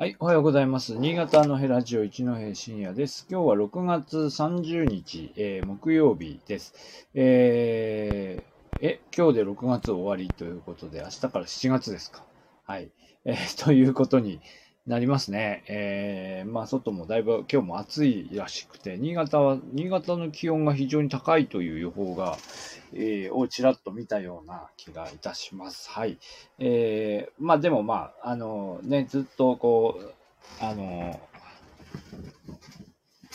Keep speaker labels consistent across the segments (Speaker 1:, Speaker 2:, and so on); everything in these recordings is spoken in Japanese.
Speaker 1: はい、おはようございます。新潟のヘラジオ一戸深夜です。今日は6月30日、えー、木曜日です。えー、え、今日で6月終わりということで、明日から7月ですか。はい。えー、ということになりますね。えー、まあ、外もだいぶ今日も暑いらしくて、新潟は、新潟の気温が非常に高いという予報が、えー、をちらっと見たような気がいたします。はい。えー、まあでもまあ、あのね、ずっとこう、あの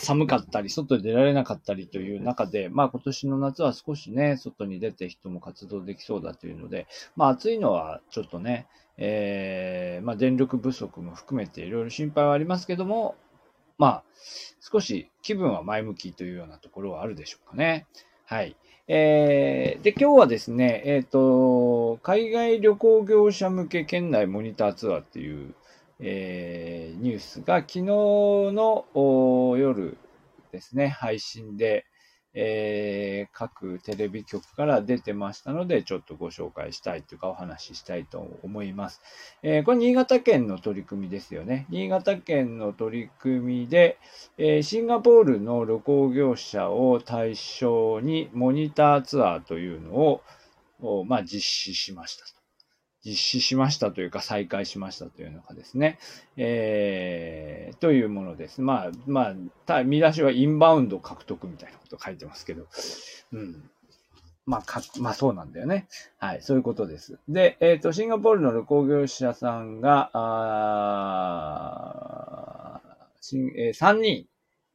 Speaker 1: 寒かったり、外で出られなかったりという中で、まあ今年の夏は少しね、外に出て人も活動できそうだというので、まあ暑いのはちょっとね、えー、まあ電力不足も含めていろいろ心配はありますけども、まあ少し気分は前向きというようなところはあるでしょうかね。はい。えー、で、今日はですね、えっ、ー、と、海外旅行業者向け県内モニターツアーっていう、えー、ニュースが昨日の夜ですね、配信で、えー、各テレビ局から出てましたので、ちょっとご紹介したいというかお話ししたいと思います。えー、これ新潟県の取り組みですよね。新潟県の取り組みで、えー、シンガポールの旅行業者を対象にモニターツアーというのを、まあ、実施しましたと。実施しましたというか再開しましたというのがですね、えー、というものです。まあ、まあ、見出しはインバウンド獲得みたいなこと書いてますけど、うん。まあ、か、まあそうなんだよね。はい、そういうことです。で、えっ、ー、と、シンガポールの旅行業者さんが、あしんえー、3人、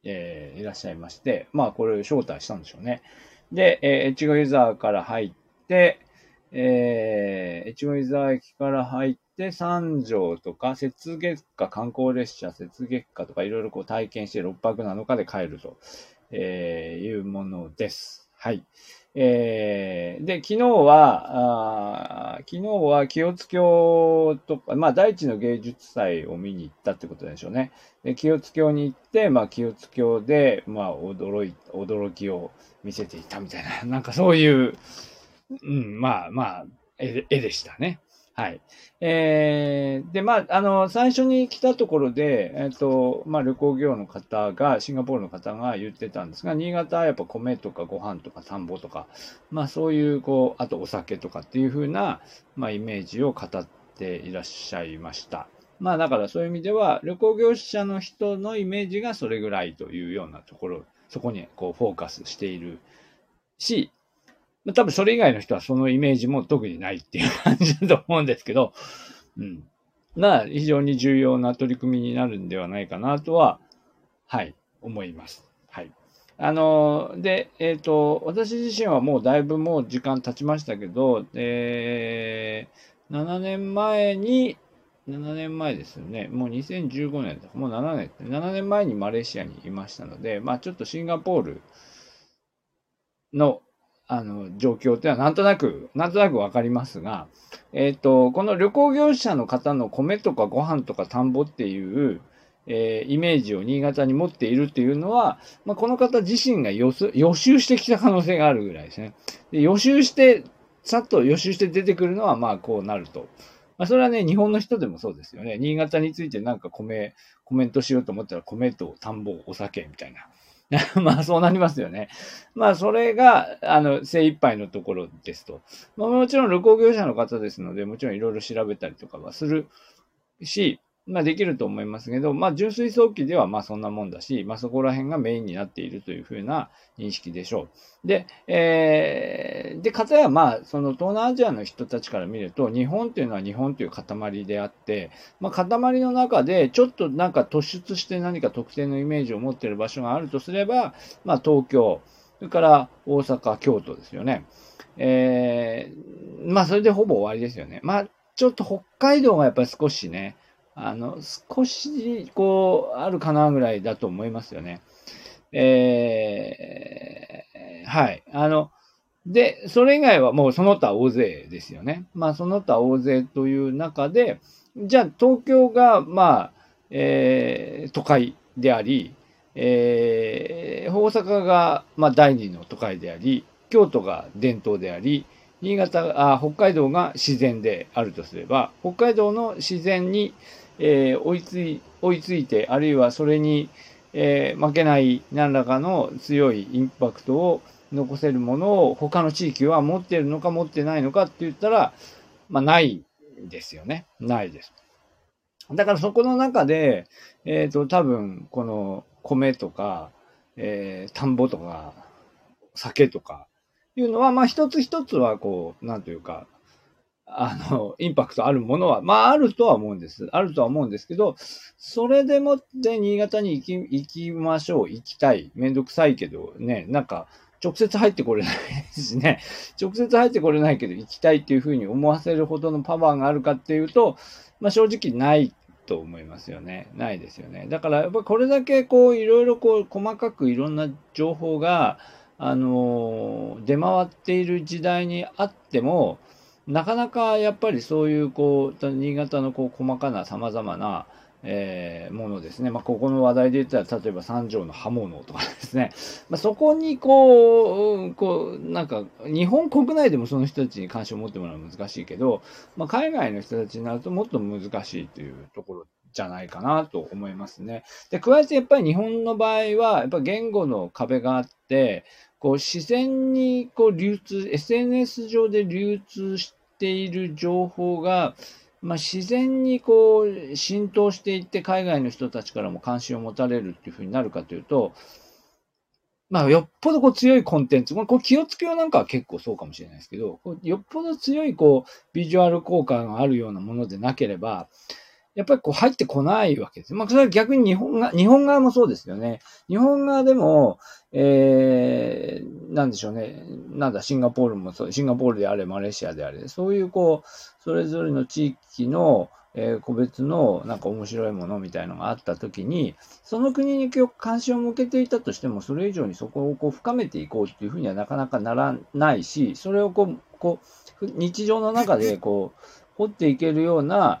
Speaker 1: えー、いらっしゃいまして、まあこれを招待したんでしょうね。で、えー、エッチゴユーザーから入って、えー、越後湯沢駅から入って三条とか、雪月花観光列車、雪月花とかいろいろこう体験して6泊7日で帰ると、えー、いうものです。はい。えー、で、昨日は、あ昨日は清津峡とか、まあ、大地の芸術祭を見に行ったってことでしょうね。で、清津峡に行って、まあ、清津峡で、まあ、驚い、驚きを見せていたみたいな、なんかそういう、うん、まあまあ、絵でしたね。はい。えー、で、まあ、あの、最初に来たところで、えっ、ー、と、まあ、旅行業の方が、シンガポールの方が言ってたんですが、新潟はやっぱ米とかご飯とか田んぼとか、まあ、そういう、こう、あとお酒とかっていうふうな、まあ、イメージを語っていらっしゃいました。まあ、だからそういう意味では、旅行業者の人のイメージがそれぐらいというようなところ、そこにこうフォーカスしているし、多分それ以外の人はそのイメージも特にないっていう感じだと思うんですけど、うん。まあ、非常に重要な取り組みになるんではないかなとは、はい、思います。はい。あの、で、えっ、ー、と、私自身はもうだいぶもう時間経ちましたけど、えー、7年前に、7年前ですよね。もう2015年もう7年、7年前にマレーシアにいましたので、まあちょっとシンガポールのあの、状況っていうのはなんとなく、なんとなくわかりますが、えっ、ー、と、この旅行業者の方の米とかご飯とか田んぼっていう、えー、イメージを新潟に持っているっていうのは、まあ、この方自身が予習してきた可能性があるぐらいですね。で予習して、さっと予習して出てくるのは、まあ、こうなると。まあ、それはね、日本の人でもそうですよね。新潟についてなんか米、コメントしようと思ったら、米と田んぼ、お酒みたいな。まあそうなりますよね。まあそれが、あの、精一杯のところですと。まあもちろん旅行業者の方ですので、もちろんいろいろ調べたりとかはするし、まあできると思いますけど、まあ純粋早期ではまあそんなもんだし、まあそこら辺がメインになっているというふうな認識でしょう。で、えー、で、かたやまあその東南アジアの人たちから見ると、日本っていうのは日本という塊であって、まあ塊の中でちょっとなんか突出して何か特定のイメージを持っている場所があるとすれば、まあ東京、それから大阪、京都ですよね。えー、まあそれでほぼ終わりですよね。まあちょっと北海道がやっぱり少しね、あの、少し、こう、あるかなぐらいだと思いますよね。えー、はい。あの、で、それ以外はもうその他大勢ですよね。まあ、その他大勢という中で、じゃあ東京が、まあ、えー、都会であり、えー、大阪が、まあ、第二の都会であり、京都が伝統であり、新潟あ、北海道が自然であるとすれば、北海道の自然に、えー、追いつい追いついて、あるいはそれに、えー、負けない何らかの強いインパクトを残せるものを他の地域は持っているのか持ってないのかって言ったら、まあ、ないですよね。ないです。だからそこの中で、えっ、ー、と、多分、この米とか、えー、田んぼとか、酒とか、いうのは、まあ一つ一つはこう、なんというか、あの、インパクトあるものは、まああるとは思うんです。あるとは思うんですけど、それでもって新潟に行き、行きましょう、行きたい。めんどくさいけど、ね、なんか、直接入ってこれないですね。直接入ってこれないけど行きたいっていうふうに思わせるほどのパワーがあるかっていうと、まあ正直ないと思いますよね。ないですよね。だからやっぱこれだけこういろいろこう細かくいろんな情報が、あの出回っている時代にあっても、なかなかやっぱりそういうこう、新潟のこう細かな様々な、えー、ものですね。まあ、ここの話題で言ったら、例えば三条の刃物とかですね。まあ、そこにこう、こう、なんか、日本国内でもその人たちに関心を持ってもらうのは難しいけど、まあ、海外の人たちになるともっと難しいというところじゃないかなと思いますね。で、加えてやっぱり日本の場合は、やっぱ言語の壁があって、こう自然にこう流通、SNS 上で流通してている情報が、まあ、自然にこう浸透していって海外の人たちからも関心を持たれるっていうふうになるかというと、まあ、よっぽどこう強いコンテンツ、まあ、こう気をつけようなんかは結構そうかもしれないですけど、よっぽど強いこうビジュアル効果があるようなものでなければ、やっぱりこう入ってこないわけです。まあ、それは逆に日本が、日本側もそうですよね。日本側でも、えー、なんでしょうね。なんだ、シンガポールもそう、シンガポールであれ、マレーシアであれ、そういうこう、それぞれの地域の、えー、個別のなんか面白いものみたいのがあったときに、その国に関心を向けていたとしても、それ以上にそこをこう深めていこうっていうふうにはなかなかならないし、それをこう、こう、日常の中でこう、掘っていけるような、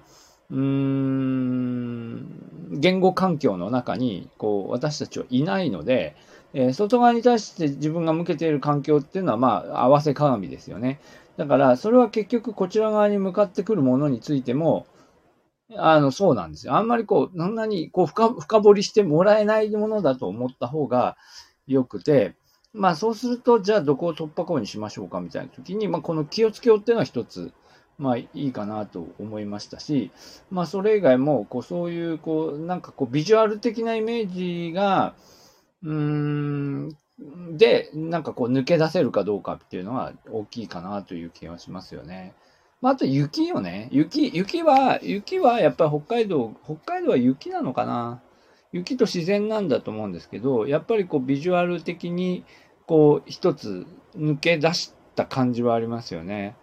Speaker 1: うーん、言語環境の中に、こう、私たちはいないので、えー、外側に対して自分が向けている環境っていうのは、まあ、合わせ鏡ですよね。だから、それは結局こちら側に向かってくるものについても、あの、そうなんですよ。あんまりこう、そんなにこう深、深掘りしてもらえないものだと思った方が良くて、まあそうすると、じゃあどこを突破口にしましょうかみたいな時に、まあこの気をつけようっていうのは一つまあいいかなと思いましたし、まあそれ以外も、こうそういう、こう、なんかこうビジュアル的なイメージが、うーん、で、なんかこう抜け出せるかどうかっていうのは大きいかなという気がしますよね。まあ、あと雪よね。雪、雪は、雪はやっぱり北海道、北海道は雪なのかな。雪と自然なんだと思うんですけど、やっぱりこうビジュアル的に、こう一つ抜け出した感じはありますよね。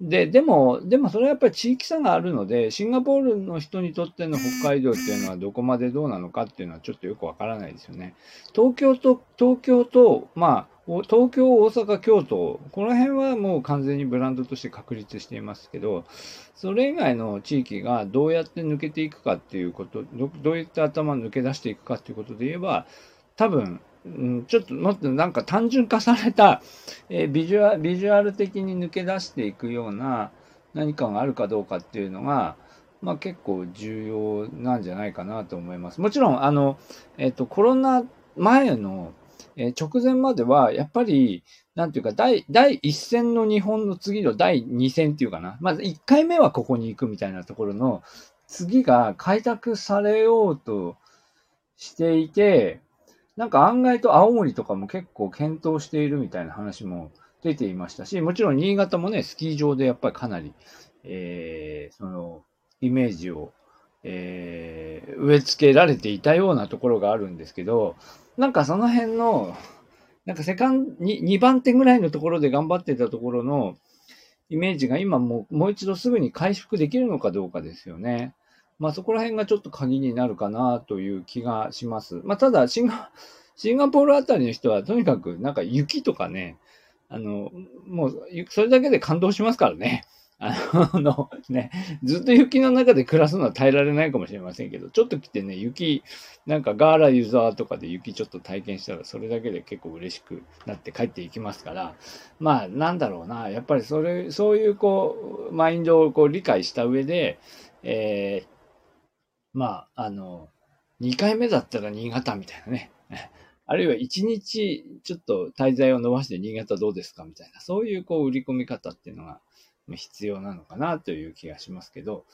Speaker 1: で、でも、でもそれはやっぱり地域差があるので、シンガポールの人にとっての北海道っていうのはどこまでどうなのかっていうのはちょっとよくわからないですよね。東京と、東京と、まあ、東京、大阪、京都、この辺はもう完全にブランドとして確立していますけど、それ以外の地域がどうやって抜けていくかっていうこと、どどういった頭を抜け出していくかっていうことで言えば、多分、うん、ちょっともっとなんか単純化された、えー、ビジュアビジュアル的に抜け出していくような何かがあるかどうかっていうのが、まあ結構重要なんじゃないかなと思います。もちろん、あの、えっ、ー、と、コロナ前の、えー、直前までは、やっぱり、なんていうか、第、第一戦の日本の次の第二戦っていうかな。まず1回目はここに行くみたいなところの、次が開拓されようとしていて、なんか案外と青森とかも結構検討しているみたいな話も出ていましたし、もちろん新潟もね、スキー場でやっぱりかなり、えー、その、イメージを、えー、植え付けられていたようなところがあるんですけど、なんかその辺の、なんかセカンド、2番手ぐらいのところで頑張ってたところのイメージが今もう、もう一度すぐに回復できるのかどうかですよね。まあそこら辺がちょっと鍵になるかなという気がします。まあただシンガ、シンガポールあたりの人はとにかくなんか雪とかね、あの、もうそれだけで感動しますからね。あの、ね、ずっと雪の中で暮らすのは耐えられないかもしれませんけど、ちょっと来てね、雪、なんかガーラユーザーとかで雪ちょっと体験したら、それだけで結構嬉しくなって帰っていきますから、まあ、なんだろうな、やっぱりそれ、そういうこう、マインドをこう理解した上で、えー、まあ、あの、2回目だったら新潟みたいなね。あるいは1日ちょっと滞在を伸ばして新潟どうですかみたいな、そういうこう売り込み方っていうのが必要なのかなという気がしますけど、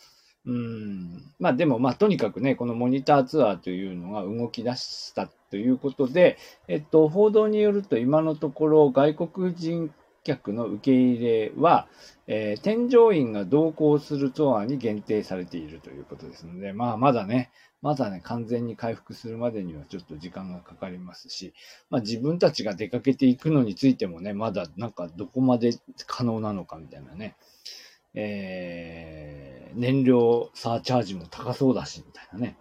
Speaker 1: うん。まあでもまあとにかくね、このモニターツアーというのが動き出したということで、えっと、報道によると今のところ外国人客の受け入れは、えー、添乗員が同行するツアーに限定されているということですので、まあまだね、まだね、完全に回復するまでにはちょっと時間がかかりますし、まあ自分たちが出かけていくのについてもね、まだなんかどこまで可能なのかみたいなね、えー、燃料サーチャージも高そうだし、みたいなね。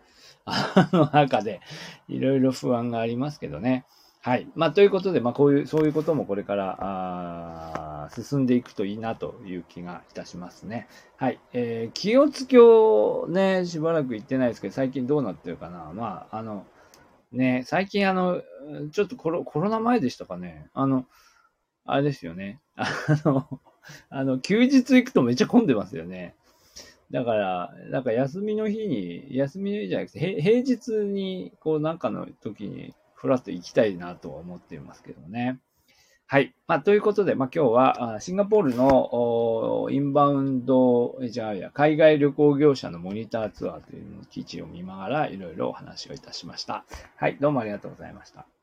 Speaker 1: あの中で、いろいろ不安がありますけどね。はい。まあ、ということで、まあ、こういう、そういうこともこれから、あ進んでいくといいなという気がいたしますね。はい。えー、清津峡ね、しばらく行ってないですけど、最近どうなってるかな。まあ、あの、ね、最近あの、ちょっとコロコロナ前でしたかね。あの、あれですよね。あの、あの、休日行くとめっちゃ混んでますよね。だから、なんか休みの日に、休みの日じゃなくて、平日に、こうなんかの時に、ふらっと行きたいなとは思っていますけどね。はい。まあ、ということで、まあ、今日は、シンガポールのインバウンド、じゃあや、海外旅行業者のモニターツアーというの記事を見ながら、いろいろお話をいたしました。はい。どうもありがとうございました。